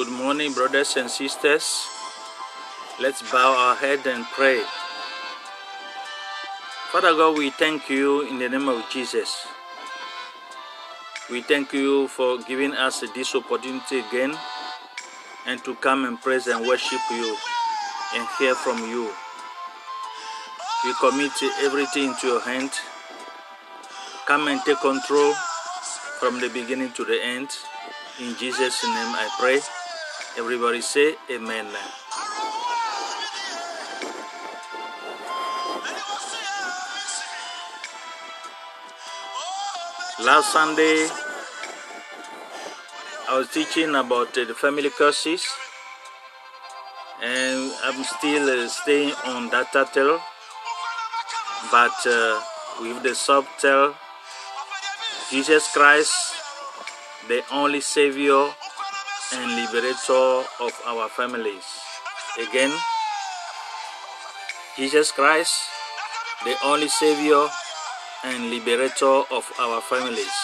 Good morning, brothers and sisters. Let's bow our head and pray. Father God, we thank you in the name of Jesus. We thank you for giving us this opportunity again and to come and praise and worship you and hear from you. We commit everything into your hand. Come and take control from the beginning to the end. In Jesus' name I pray. Everybody say amen. Last Sunday, I was teaching about uh, the family curses, and I'm still uh, staying on that title, but uh, with the subtitle Jesus Christ, the only Savior and Liberator of our families. Again, Jesus Christ, the only Savior and liberator of our families.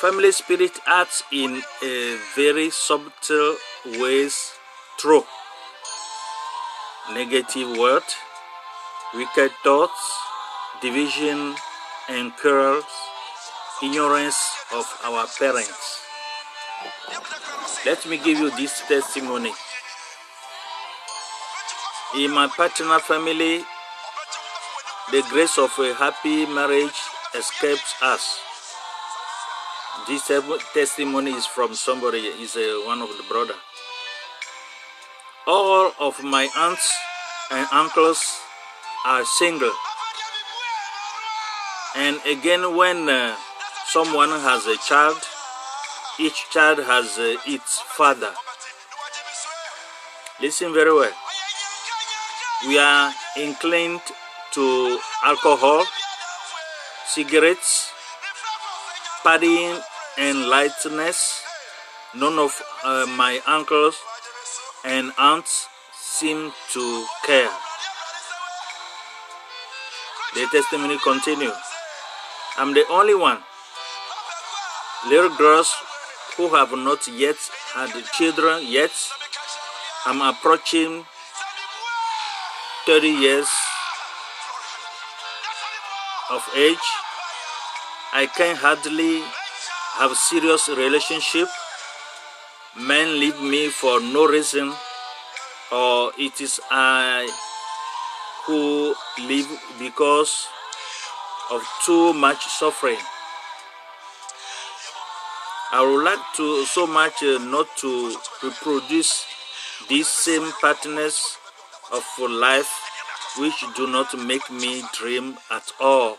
Family spirit acts in a very subtle ways through negative words, wicked thoughts, division and quarrels, ignorance of our parents. Let me give you this testimony. In my paternal family, the grace of a happy marriage escapes us. This testimony is from somebody, is a, one of the brother. All of my aunts and uncles are single. And again, when uh, someone has a child, each child has uh, its father. Listen very well. We are inclined to alcohol, cigarettes, partying, and lightness. None of uh, my uncles and aunts seem to care. The testimony continues. I'm the only one. Little girls who have not yet had children yet. I'm approaching 30 years of age. I can hardly have a serious relationship. Men leave me for no reason or it is I who live because of too much suffering. I would like to so much uh, not to reproduce these same patterns of life which do not make me dream at all.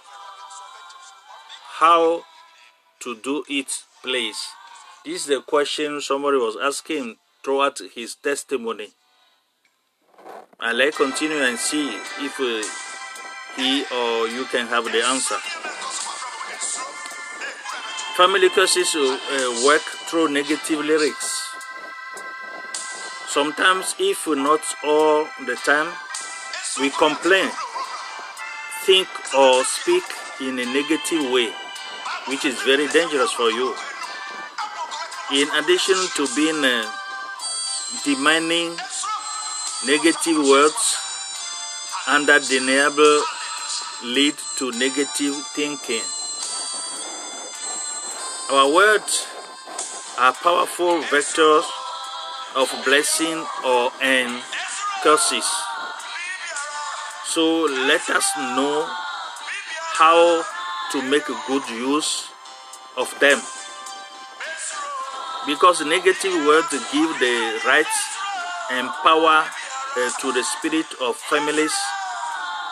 How to do it, please? This is the question somebody was asking throughout his testimony. I'll let continue and see if uh, he or you can have the answer. Family curses uh, work through negative lyrics. Sometimes, if not all the time, we complain, think, or speak in a negative way, which is very dangerous for you. In addition to being uh, demanding negative words, undeniable lead to negative thinking. Our words are powerful vectors of blessing or and curses. So let us know how to make good use of them. Because negative words give the rights and power uh, to the spirit of families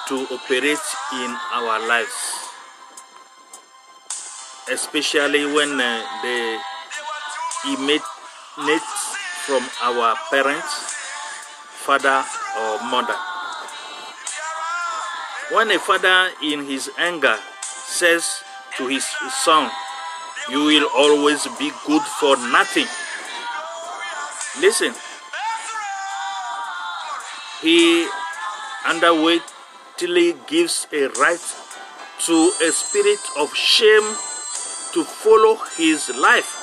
to operate in our lives especially when uh, they emanate from our parents, father or mother. When a father in his anger says to his son, you will always be good for nothing. Listen, he underweightly gives a right to a spirit of shame to follow his life.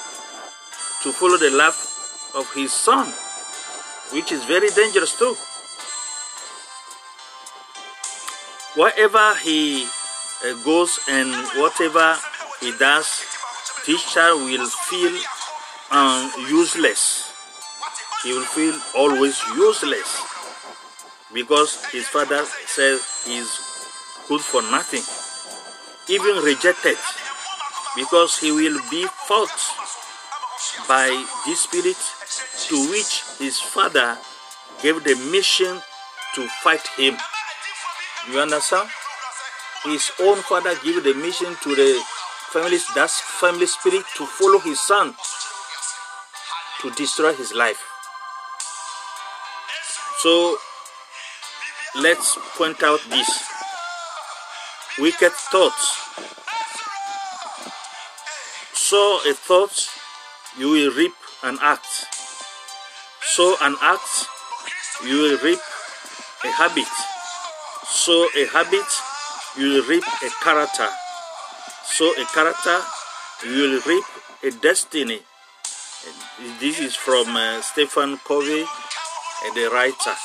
to follow the life of his son, which is very dangerous too. Wherever he uh, goes and whatever he does, teacher will feel um, useless. He will feel always useless because his father says he's good for nothing, even rejected, because he will be fought by this spirit to which his father gave the mission to fight him. You understand? His own father gave the mission to the family, that family spirit to follow his son to destroy his life. So let's point out this wicked thoughts. Sow a thought, you will reap an act. Sow an act, you will reap a habit. Sow a habit, you will reap a character. Sow a character, you will reap a destiny. This is from uh, Stephen Covey, uh, the writer.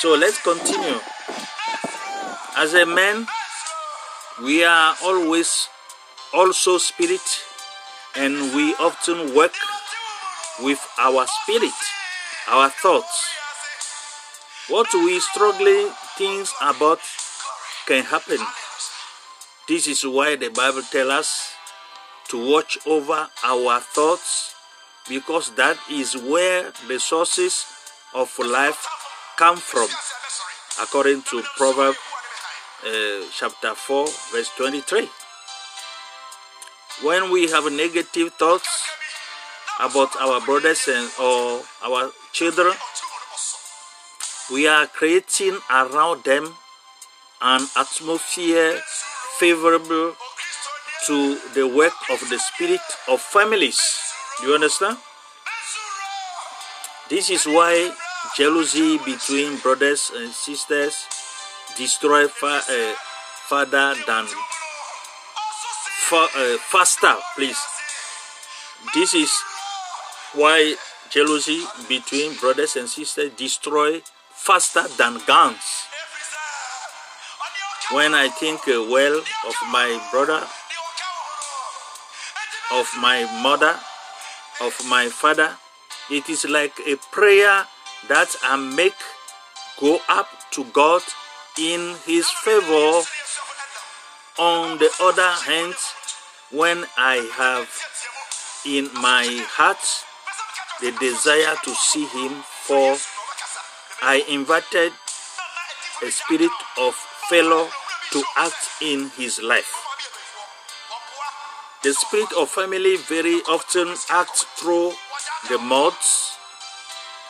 So let's continue. As a man, we are always also spirit, and we often work with our spirit, our thoughts. What we struggling things about can happen. This is why the Bible tells us to watch over our thoughts because that is where the sources of life come from according to Proverbs uh, chapter 4 verse 23 when we have negative thoughts about our brothers and or our children we are creating around them an atmosphere favorable to the work of the spirit of families. Do you understand? This is why jealousy between brothers and sisters destroy fa uh, father than fa uh, faster, please. This is why jealousy between brothers and sisters destroy faster than guns. When I think uh, well of my brother of my mother, of my father. It is like a prayer that I make go up to God in His favor. On the other hand, when I have in my heart the desire to see Him, for I invited a spirit of fellow to act in His life. The spirit of family very often acts through the modes,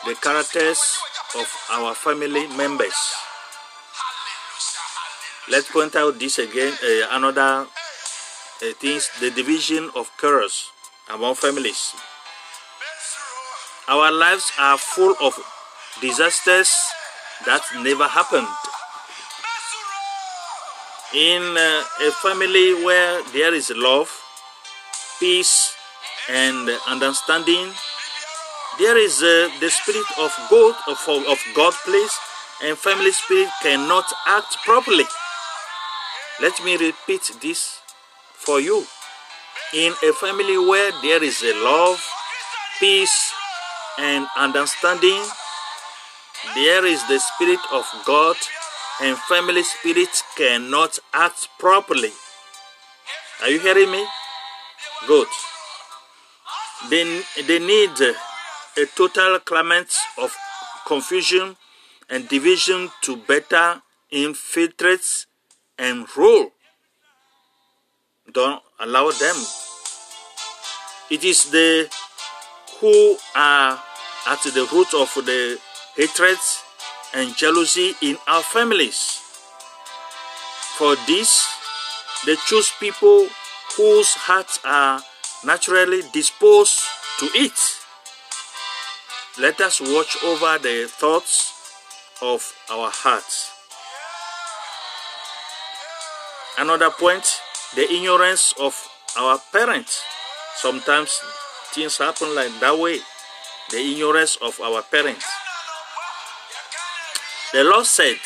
the characters of our family members. Let's point out this again, uh, another uh, things, the division of cares among families. Our lives are full of disasters that never happened. In uh, a family where there is love, peace, and understanding, there is uh, the spirit of God, of, of God please, and family spirit cannot act properly. Let me repeat this for you. In a family where there is a love, peace, and understanding, there is the spirit of God, and family spirit cannot act properly. Are you hearing me? Good. They, they need a total climate of confusion and division to better infiltrate and rule. Don't allow them. It is the who are at the root of the hatred and jealousy in our families. For this, they choose people whose hearts are naturally disposed to it. Let us watch over the thoughts of our hearts. Another point the ignorance of our parents. Sometimes things happen like that way. The ignorance of our parents. The Lord said,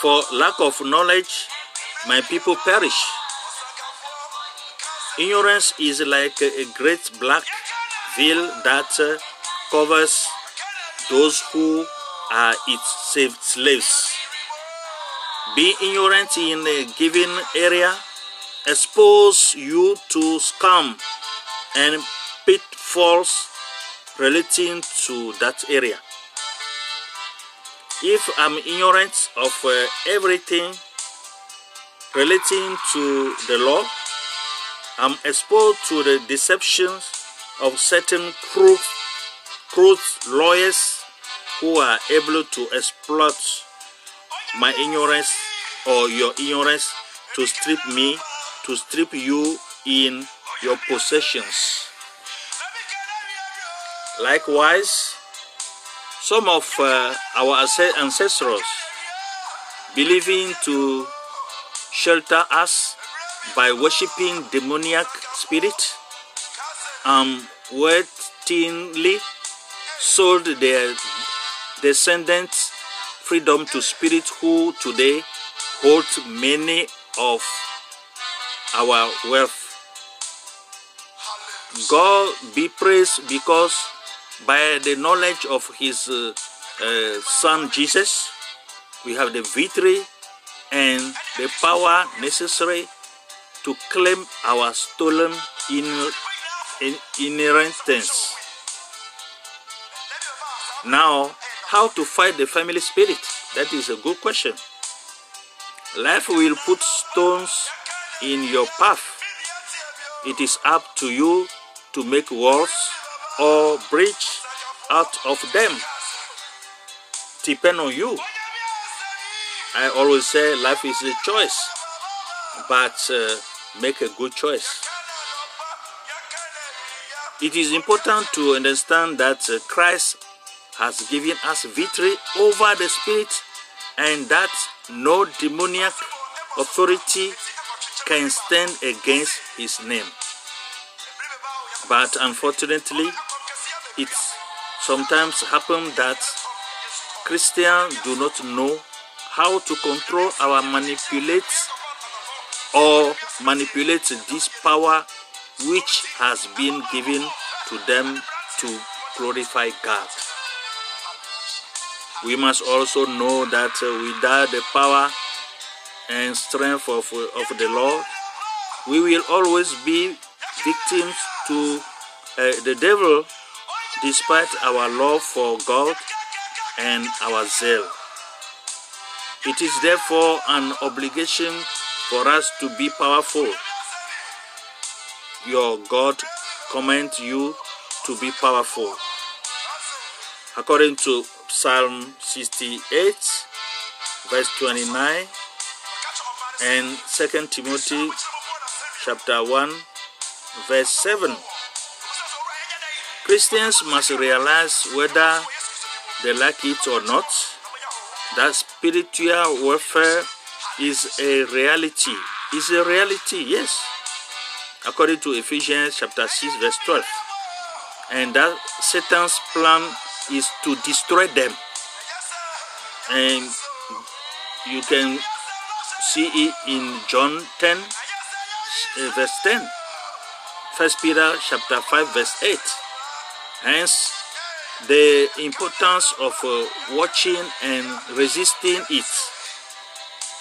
For lack of knowledge, my people perish. Ignorance is like a, great black veil that uh, covers those who are its saved slaves. Being ignorant in a given area expose you to scam and pitfalls relating to that area. If I'm ignorant of uh, everything relating to the law, I'm exposed to the deceptions of certain crooked, crooked lawyers who are able to exploit my ignorance or your ignorance to strip me, to strip you in your possessions. Likewise, some of uh, our ancestors believing to shelter us by worshipping demoniac spirit um waitingly sold their descendants freedom to spirit who today hold many of our wealth. God be praised because by the knowledge of his uh, uh, son Jesus, we have the victory and the power necessary to claim our stolen inheritance. Now, how to fight the family spirit? That is a good question. Life will put stones in your path. It is up to you to make walls or bridge out of them. Depend on you. I always say life is a choice, but uh, make a good choice. It is important to understand that uh, Christ has given us victory over the spirit and that no demoniac authority can stand against his name. But unfortunately, it sometimes happens that Christians do not know how to control our manipulate or manipulate this power which has been given to them to glorify God. We must also know that uh, without the power and strength of, of the Lord, we will always be victims to uh, the devil despite our love for God and our zeal. It is therefore an obligation for us to be powerful. Your God commands you to be powerful. According to Psalm 68, verse 29, and 2 Timothy chapter 1, verse 7. Christians must realize whether they like it or not that spiritual warfare is a reality. Is a reality, yes. According to Ephesians chapter 6, verse 12. And that Satan's plan is to destroy them. And you can see it in John 10, uh, verse 10. First Peter chapter 5, verse 8. Hence, the importance of uh, watching and resisting it.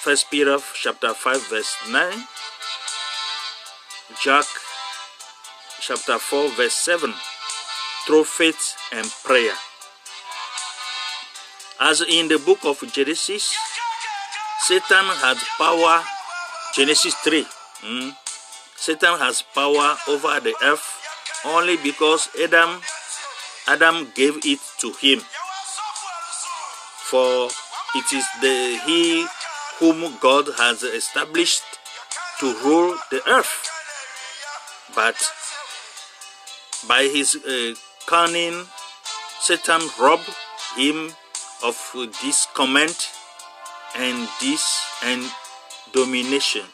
First Peter chapter 5 verse 9, Jack chapter 4 verse 7, through faith and prayer. As in the book of Genesis, Satan had power, Genesis 3, mm, Satan has power over the earth only because Adam Adam gave it to him. For it is the he whom God has established to rule the earth. But by his uh, cunning, Satan robbed him of this command and this and domination.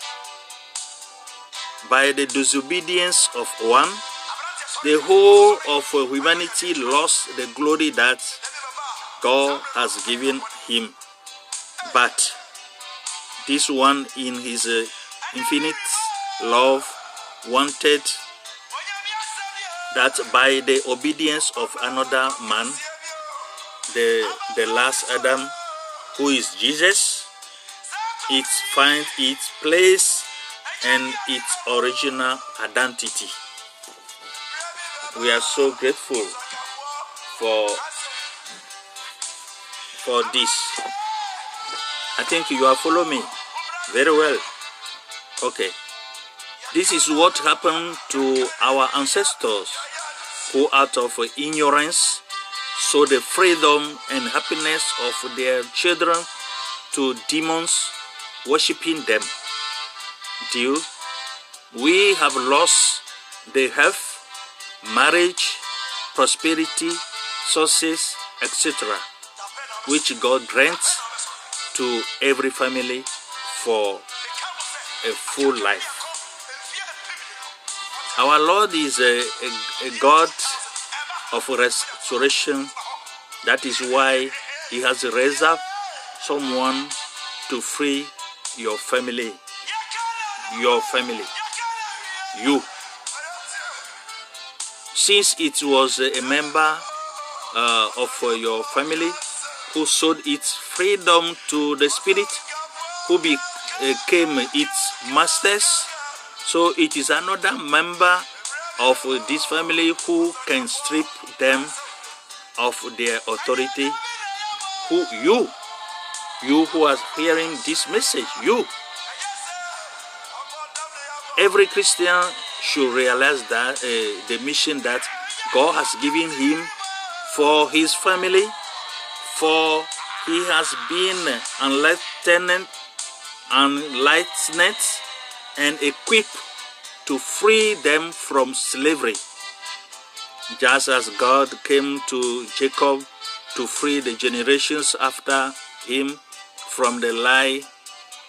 By the disobedience of one, the whole of humanity lost the glory that God has given him. But this one, in his uh, infinite love, wanted that by the obedience of another man, the, the last Adam, who is Jesus, it finds its place and its original identity. We are so grateful for for this. I think you are following me very well. Okay. This is what happened to our ancestors who out of ignorance saw the freedom and happiness of their children to demons worshipping them. Till we have lost the health, marriage, prosperity, sources, etc., which God grants to every family for a full life. Our Lord is a, a, a God of restoration. That is why He has reserved someone to free your family. Your family. You. Since it was a member uh, of your family who sold its freedom to the Spirit, who became its masters, so it is another member of this family who can strip them of their authority. Who you, you who are hearing this message, you. Every Christian should realize that uh, the mission that God has given him for his family, for he has been enlightened, enlightened and equipped to free them from slavery. Just as God came to Jacob to free the generations after him from the lie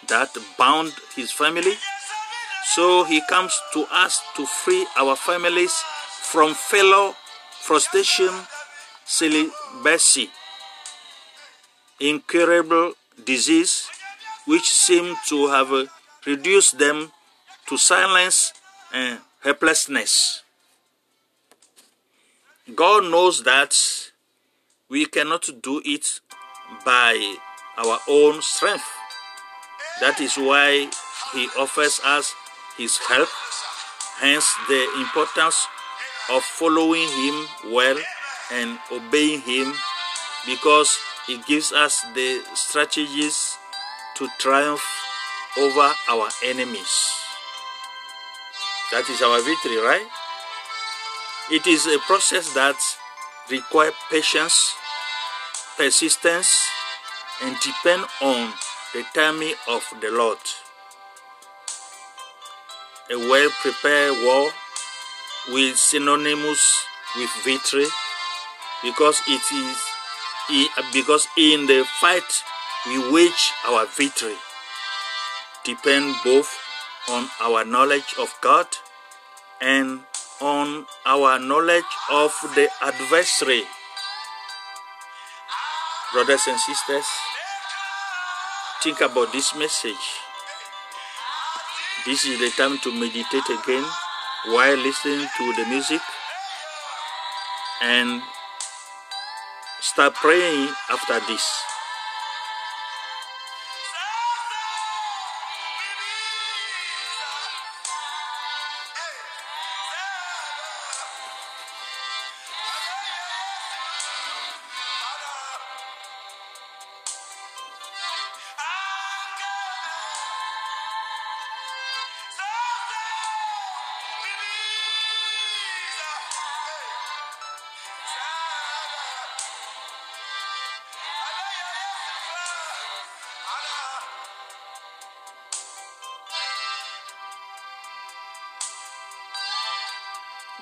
that bound his family, so he comes to us to free our families from fellow frustration, celibacy, incurable disease, which seem to have reduced them to silence and helplessness. God knows that we cannot do it by our own strength. That is why He offers us His help, hence, the importance of following Him well and obeying Him because He gives us the strategies to triumph over our enemies. That is our victory, right? It is a process that requires patience, persistence, and depend on the timing of the Lord. A well-prepared war will synonymous with victory because it is because in the fight we wage our victory depend both on our knowledge of God and on our knowledge of the adversary. Brothers and sisters, think about this message. This is the time to meditate again while listening to the music and start praying after this.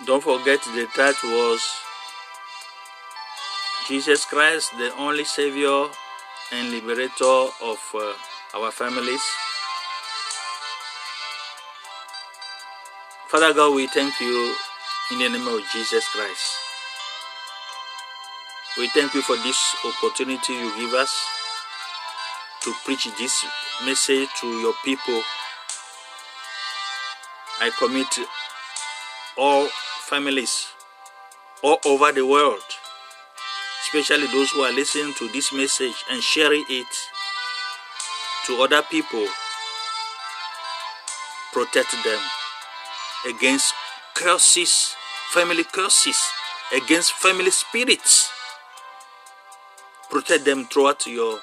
Don't forget the title was Jesus Christ, the only Savior and Liberator of uh, our families. Father God, we thank you in the name of Jesus Christ. We thank you for this opportunity you give us to preach this message to your people. I commit all families all over the world, especially those who are listening to this message and sharing it to other people. Protect them against curses, family curses, against family spirits. Protect them throughout your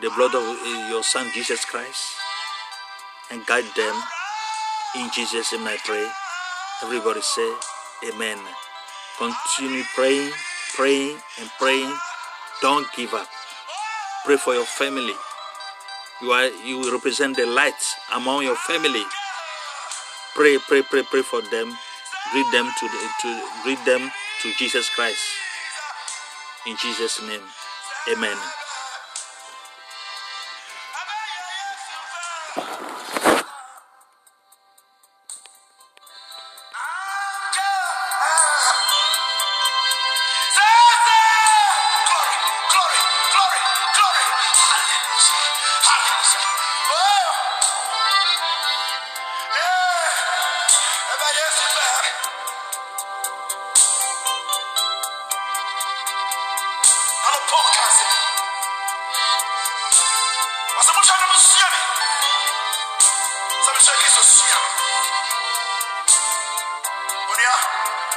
the blood of your son Jesus Christ and guide them. In Jesus' name I pray. Everybody say Amen. Continue praying, praying, and praying. Don't give up. Pray for your family. You are you represent the light among your family. Pray, pray, pray, pray for them. Greet them to the, to greet them to Jesus Christ. In Jesus' name, Amen. check is a sham. But yeah.